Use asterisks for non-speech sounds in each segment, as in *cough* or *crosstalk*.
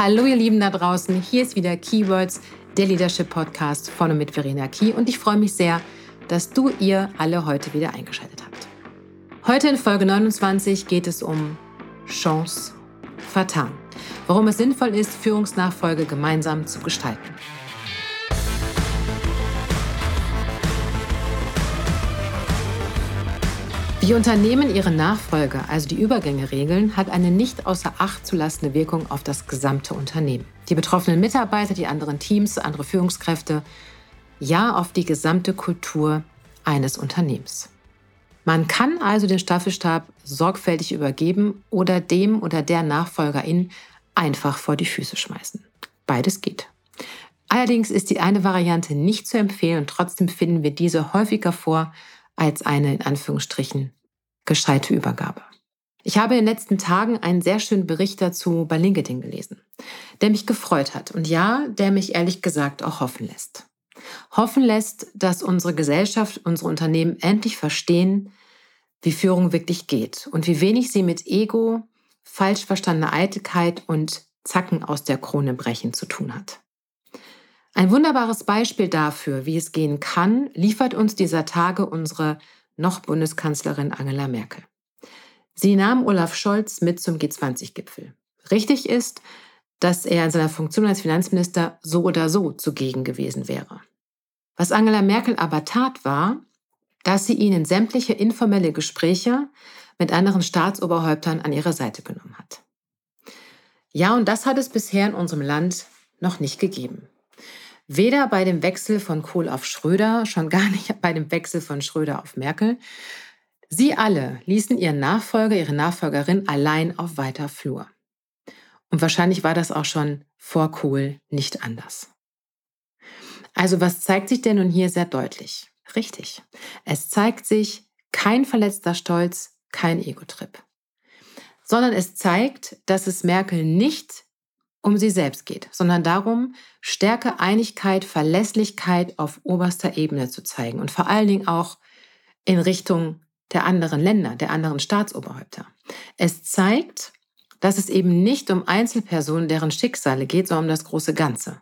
Hallo ihr Lieben da draußen, hier ist wieder Keywords, der Leadership Podcast von und mit Verena Key und ich freue mich sehr, dass du ihr alle heute wieder eingeschaltet habt. Heute in Folge 29 geht es um Chance vertan, warum es sinnvoll ist, Führungsnachfolge gemeinsam zu gestalten. Wie Unternehmen ihre Nachfolge, also die Übergänge regeln, hat eine nicht außer Acht zu lassende Wirkung auf das gesamte Unternehmen. Die betroffenen Mitarbeiter, die anderen Teams, andere Führungskräfte, ja auf die gesamte Kultur eines Unternehmens. Man kann also den Staffelstab sorgfältig übergeben oder dem oder der Nachfolgerin einfach vor die Füße schmeißen. Beides geht. Allerdings ist die eine Variante nicht zu empfehlen und trotzdem finden wir diese häufiger vor als eine in Anführungsstrichen gescheite Übergabe. Ich habe in den letzten Tagen einen sehr schönen Bericht dazu bei LinkedIn gelesen, der mich gefreut hat und ja, der mich ehrlich gesagt auch hoffen lässt. Hoffen lässt, dass unsere Gesellschaft, unsere Unternehmen endlich verstehen, wie Führung wirklich geht und wie wenig sie mit Ego, falsch verstandener Eitelkeit und Zacken aus der Krone brechen zu tun hat. Ein wunderbares Beispiel dafür, wie es gehen kann, liefert uns dieser Tage unsere noch Bundeskanzlerin Angela Merkel. Sie nahm Olaf Scholz mit zum G20-Gipfel. Richtig ist, dass er in seiner Funktion als Finanzminister so oder so zugegen gewesen wäre. Was Angela Merkel aber tat, war, dass sie ihn in sämtliche informelle Gespräche mit anderen Staatsoberhäuptern an ihre Seite genommen hat. Ja, und das hat es bisher in unserem Land noch nicht gegeben. Weder bei dem Wechsel von Kohl auf Schröder, schon gar nicht *laughs* bei dem Wechsel von Schröder auf Merkel. Sie alle ließen ihren Nachfolger, ihre Nachfolgerin allein auf weiter Flur. Und wahrscheinlich war das auch schon vor Kohl nicht anders. Also was zeigt sich denn nun hier sehr deutlich? Richtig. Es zeigt sich kein verletzter Stolz, kein Ego-Trip. Sondern es zeigt, dass es Merkel nicht um sie selbst geht, sondern darum, Stärke, Einigkeit, Verlässlichkeit auf oberster Ebene zu zeigen und vor allen Dingen auch in Richtung der anderen Länder, der anderen Staatsoberhäupter. Es zeigt, dass es eben nicht um Einzelpersonen, deren Schicksale geht, sondern um das große Ganze.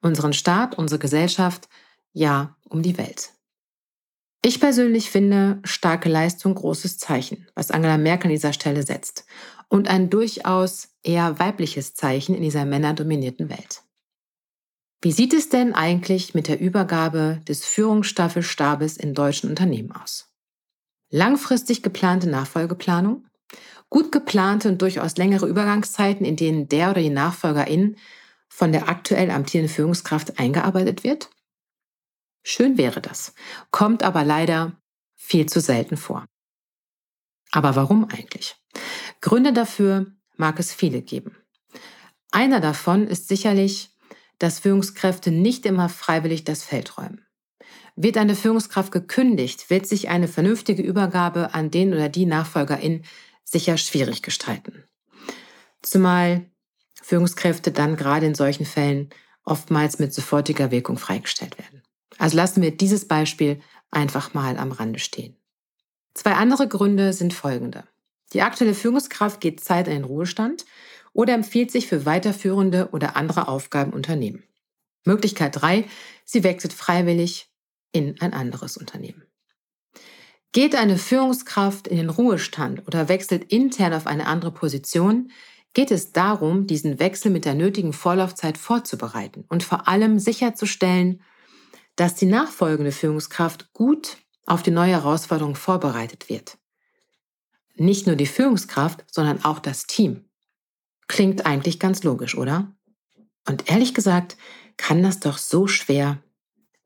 Unseren Staat, unsere Gesellschaft, ja, um die Welt. Ich persönlich finde starke Leistung großes Zeichen, was Angela Merkel an dieser Stelle setzt und ein durchaus eher weibliches Zeichen in dieser männerdominierten Welt. Wie sieht es denn eigentlich mit der Übergabe des Führungsstaffelstabes in deutschen Unternehmen aus? Langfristig geplante Nachfolgeplanung, gut geplante und durchaus längere Übergangszeiten, in denen der oder die Nachfolgerin von der aktuell amtierenden Führungskraft eingearbeitet wird? Schön wäre das, kommt aber leider viel zu selten vor. Aber warum eigentlich? Gründe dafür mag es viele geben. Einer davon ist sicherlich, dass Führungskräfte nicht immer freiwillig das Feld räumen. Wird eine Führungskraft gekündigt, wird sich eine vernünftige Übergabe an den oder die Nachfolgerin sicher schwierig gestalten. Zumal Führungskräfte dann gerade in solchen Fällen oftmals mit sofortiger Wirkung freigestellt werden. Also lassen wir dieses Beispiel einfach mal am Rande stehen. Zwei andere Gründe sind folgende. Die aktuelle Führungskraft geht Zeit in den Ruhestand oder empfiehlt sich für weiterführende oder andere Aufgaben Unternehmen. Möglichkeit 3, sie wechselt freiwillig in ein anderes Unternehmen. Geht eine Führungskraft in den Ruhestand oder wechselt intern auf eine andere Position, geht es darum, diesen Wechsel mit der nötigen Vorlaufzeit vorzubereiten und vor allem sicherzustellen, dass die nachfolgende Führungskraft gut auf die neue Herausforderung vorbereitet wird nicht nur die Führungskraft, sondern auch das Team. Klingt eigentlich ganz logisch, oder? Und ehrlich gesagt, kann das doch so schwer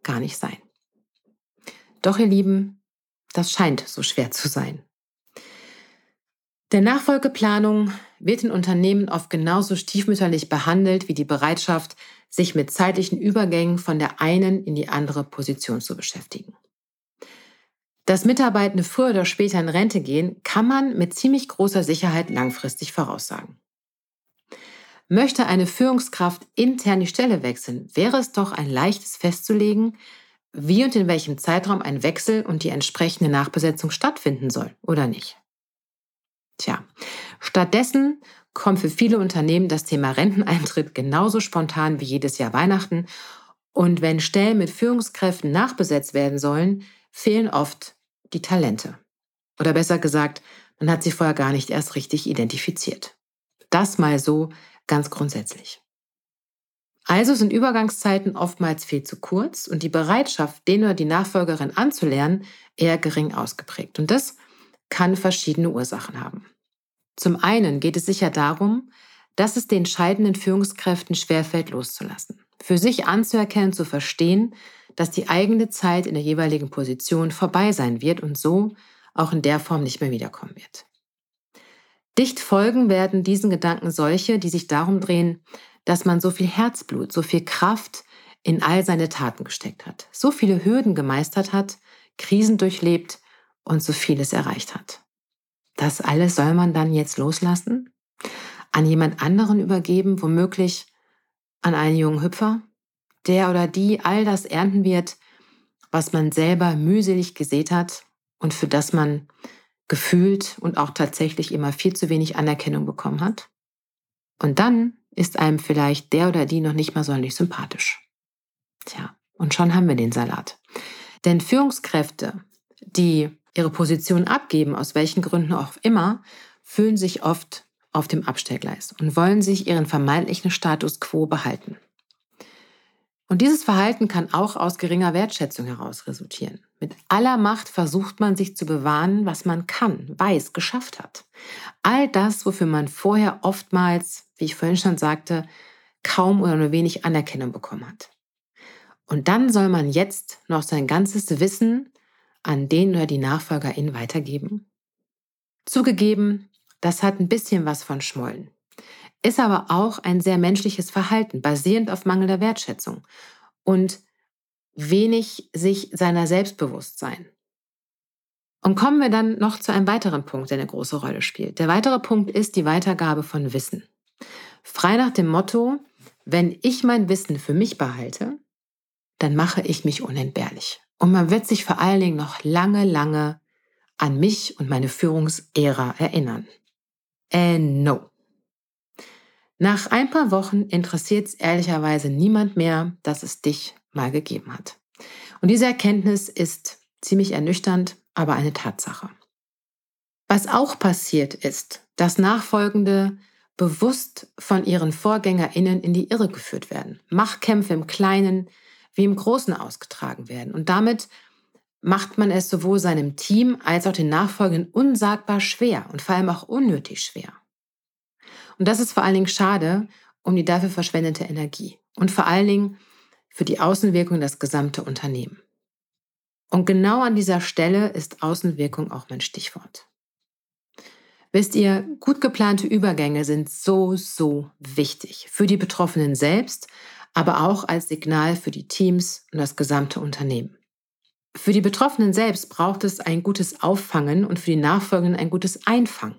gar nicht sein. Doch, ihr Lieben, das scheint so schwer zu sein. Der Nachfolgeplanung wird in Unternehmen oft genauso stiefmütterlich behandelt wie die Bereitschaft, sich mit zeitlichen Übergängen von der einen in die andere Position zu beschäftigen. Dass Mitarbeitende früher oder später in Rente gehen, kann man mit ziemlich großer Sicherheit langfristig voraussagen. Möchte eine Führungskraft intern die Stelle wechseln, wäre es doch ein leichtes festzulegen, wie und in welchem Zeitraum ein Wechsel und die entsprechende Nachbesetzung stattfinden soll, oder nicht? Tja, stattdessen kommt für viele Unternehmen das Thema Renteneintritt genauso spontan wie jedes Jahr Weihnachten. Und wenn Stellen mit Führungskräften nachbesetzt werden sollen, fehlen oft die Talente. Oder besser gesagt, man hat sie vorher gar nicht erst richtig identifiziert. Das mal so ganz grundsätzlich. Also sind Übergangszeiten oftmals viel zu kurz und die Bereitschaft, den oder die Nachfolgerin anzulernen, eher gering ausgeprägt. Und das kann verschiedene Ursachen haben. Zum einen geht es sicher darum, dass es den scheidenden Führungskräften schwerfällt, loszulassen. Für sich anzuerkennen, zu verstehen, dass die eigene Zeit in der jeweiligen Position vorbei sein wird und so auch in der Form nicht mehr wiederkommen wird. Dicht folgen werden diesen Gedanken solche, die sich darum drehen, dass man so viel Herzblut, so viel Kraft in all seine Taten gesteckt hat, so viele Hürden gemeistert hat, Krisen durchlebt und so vieles erreicht hat. Das alles soll man dann jetzt loslassen? An jemand anderen übergeben, womöglich an einen jungen Hüpfer, der oder die all das ernten wird, was man selber mühselig gesät hat und für das man gefühlt und auch tatsächlich immer viel zu wenig Anerkennung bekommen hat? Und dann ist einem vielleicht der oder die noch nicht mal sonderlich sympathisch. Tja, und schon haben wir den Salat. Denn Führungskräfte, die ihre Position abgeben, aus welchen Gründen auch immer, fühlen sich oft auf dem Abstellgleis und wollen sich ihren vermeintlichen Status quo behalten. Und dieses Verhalten kann auch aus geringer Wertschätzung heraus resultieren. Mit aller Macht versucht man sich zu bewahren, was man kann, weiß, geschafft hat. All das, wofür man vorher oftmals, wie ich vorhin schon sagte, kaum oder nur wenig Anerkennung bekommen hat. Und dann soll man jetzt noch sein ganzes Wissen an den oder die Nachfolgerin weitergeben. Zugegeben, das hat ein bisschen was von Schmollen ist aber auch ein sehr menschliches Verhalten, basierend auf mangelnder Wertschätzung und wenig sich seiner Selbstbewusstsein. Und kommen wir dann noch zu einem weiteren Punkt, der eine große Rolle spielt. Der weitere Punkt ist die Weitergabe von Wissen. Frei nach dem Motto, wenn ich mein Wissen für mich behalte, dann mache ich mich unentbehrlich. Und man wird sich vor allen Dingen noch lange, lange an mich und meine Führungsära erinnern. Äh, no. Nach ein paar Wochen interessiert es ehrlicherweise niemand mehr, dass es dich mal gegeben hat. Und diese Erkenntnis ist ziemlich ernüchternd, aber eine Tatsache. Was auch passiert ist, dass Nachfolgende bewusst von ihren VorgängerInnen in die Irre geführt werden. Machtkämpfe im Kleinen wie im Großen ausgetragen werden. Und damit macht man es sowohl seinem Team als auch den Nachfolgenden unsagbar schwer und vor allem auch unnötig schwer. Und das ist vor allen Dingen schade um die dafür verschwendete Energie und vor allen Dingen für die Außenwirkung das gesamte Unternehmen. Und genau an dieser Stelle ist Außenwirkung auch mein Stichwort. Wisst ihr, gut geplante Übergänge sind so, so wichtig für die Betroffenen selbst, aber auch als Signal für die Teams und das gesamte Unternehmen. Für die Betroffenen selbst braucht es ein gutes Auffangen und für die Nachfolgenden ein gutes Einfangen.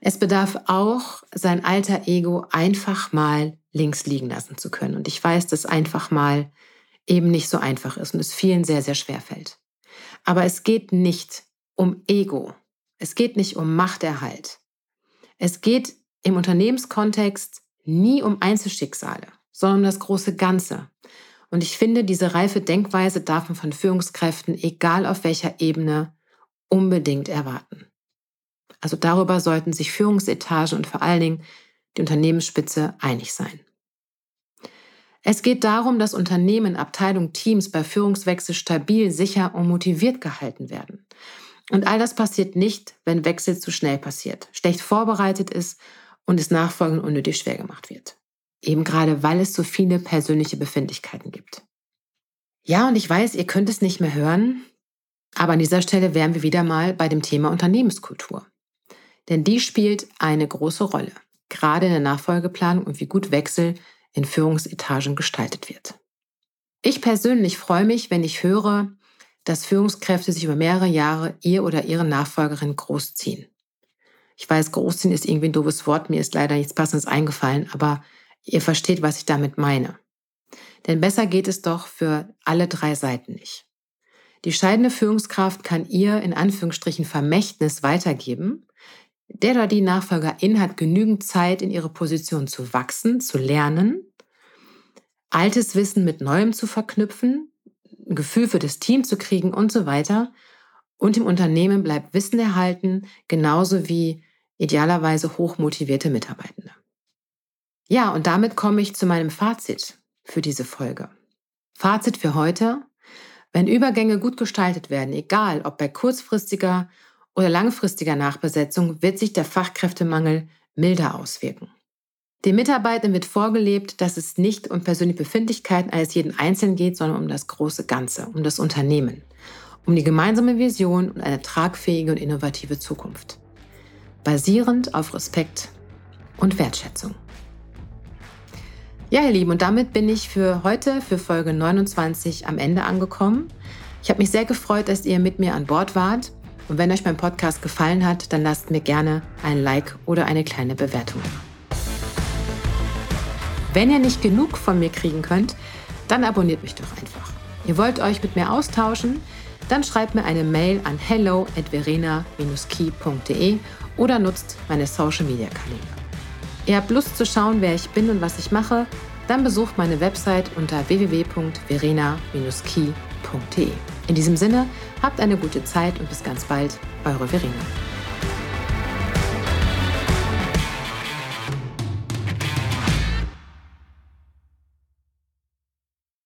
Es bedarf auch, sein alter Ego einfach mal links liegen lassen zu können. Und ich weiß, dass einfach mal eben nicht so einfach ist und es vielen sehr, sehr schwer fällt. Aber es geht nicht um Ego. Es geht nicht um Machterhalt. Es geht im Unternehmenskontext nie um Einzelschicksale, sondern um das große Ganze. Und ich finde, diese reife Denkweise darf man von Führungskräften, egal auf welcher Ebene, unbedingt erwarten. Also darüber sollten sich Führungsetagen und vor allen Dingen die Unternehmensspitze einig sein. Es geht darum, dass Unternehmen, Abteilungen, Teams bei Führungswechsel stabil, sicher und motiviert gehalten werden. Und all das passiert nicht, wenn Wechsel zu schnell passiert, schlecht vorbereitet ist und es nachfolgend unnötig schwer gemacht wird. Eben gerade, weil es so viele persönliche Befindlichkeiten gibt. Ja, und ich weiß, ihr könnt es nicht mehr hören, aber an dieser Stelle wären wir wieder mal bei dem Thema Unternehmenskultur. Denn die spielt eine große Rolle, gerade in der Nachfolgeplanung und wie gut Wechsel in Führungsetagen gestaltet wird. Ich persönlich freue mich, wenn ich höre, dass Führungskräfte sich über mehrere Jahre ihr oder ihre Nachfolgerin großziehen. Ich weiß, großziehen ist irgendwie ein doofes Wort, mir ist leider nichts Passendes eingefallen, aber ihr versteht, was ich damit meine. Denn besser geht es doch für alle drei Seiten nicht. Die scheidende Führungskraft kann ihr in Anführungsstrichen Vermächtnis weitergeben, Der oder die Nachfolgerin hat genügend Zeit, in ihre Position zu wachsen, zu lernen, altes Wissen mit neuem zu verknüpfen, ein Gefühl für das Team zu kriegen und so weiter. Und im Unternehmen bleibt Wissen erhalten, genauso wie idealerweise hochmotivierte Mitarbeitende. Ja, und damit komme ich zu meinem Fazit für diese Folge. Fazit für heute. Wenn Übergänge gut gestaltet werden, egal ob bei kurzfristiger oder langfristiger Nachbesetzung, wird sich der Fachkräftemangel milder auswirken. Den Mitarbeitern wird vorgelebt, dass es nicht um persönliche Befindlichkeiten eines jeden Einzelnen geht, sondern um das große Ganze, um das Unternehmen, um die gemeinsame Vision und eine tragfähige und innovative Zukunft. Basierend auf Respekt und Wertschätzung. Ja, ihr Lieben, und damit bin ich für heute, für Folge 29 am Ende angekommen. Ich habe mich sehr gefreut, dass ihr mit mir an Bord wart. Und wenn euch mein Podcast gefallen hat, dann lasst mir gerne ein Like oder eine kleine Bewertung. Wenn ihr nicht genug von mir kriegen könnt, dann abonniert mich doch einfach. Ihr wollt euch mit mir austauschen? Dann schreibt mir eine Mail an hello at verena-key.de oder nutzt meine Social Media Kanäle. Ihr habt Lust zu schauen, wer ich bin und was ich mache? Dann besucht meine Website unter www.verena-key.de. In diesem Sinne, habt eine gute Zeit und bis ganz bald, eure Verena.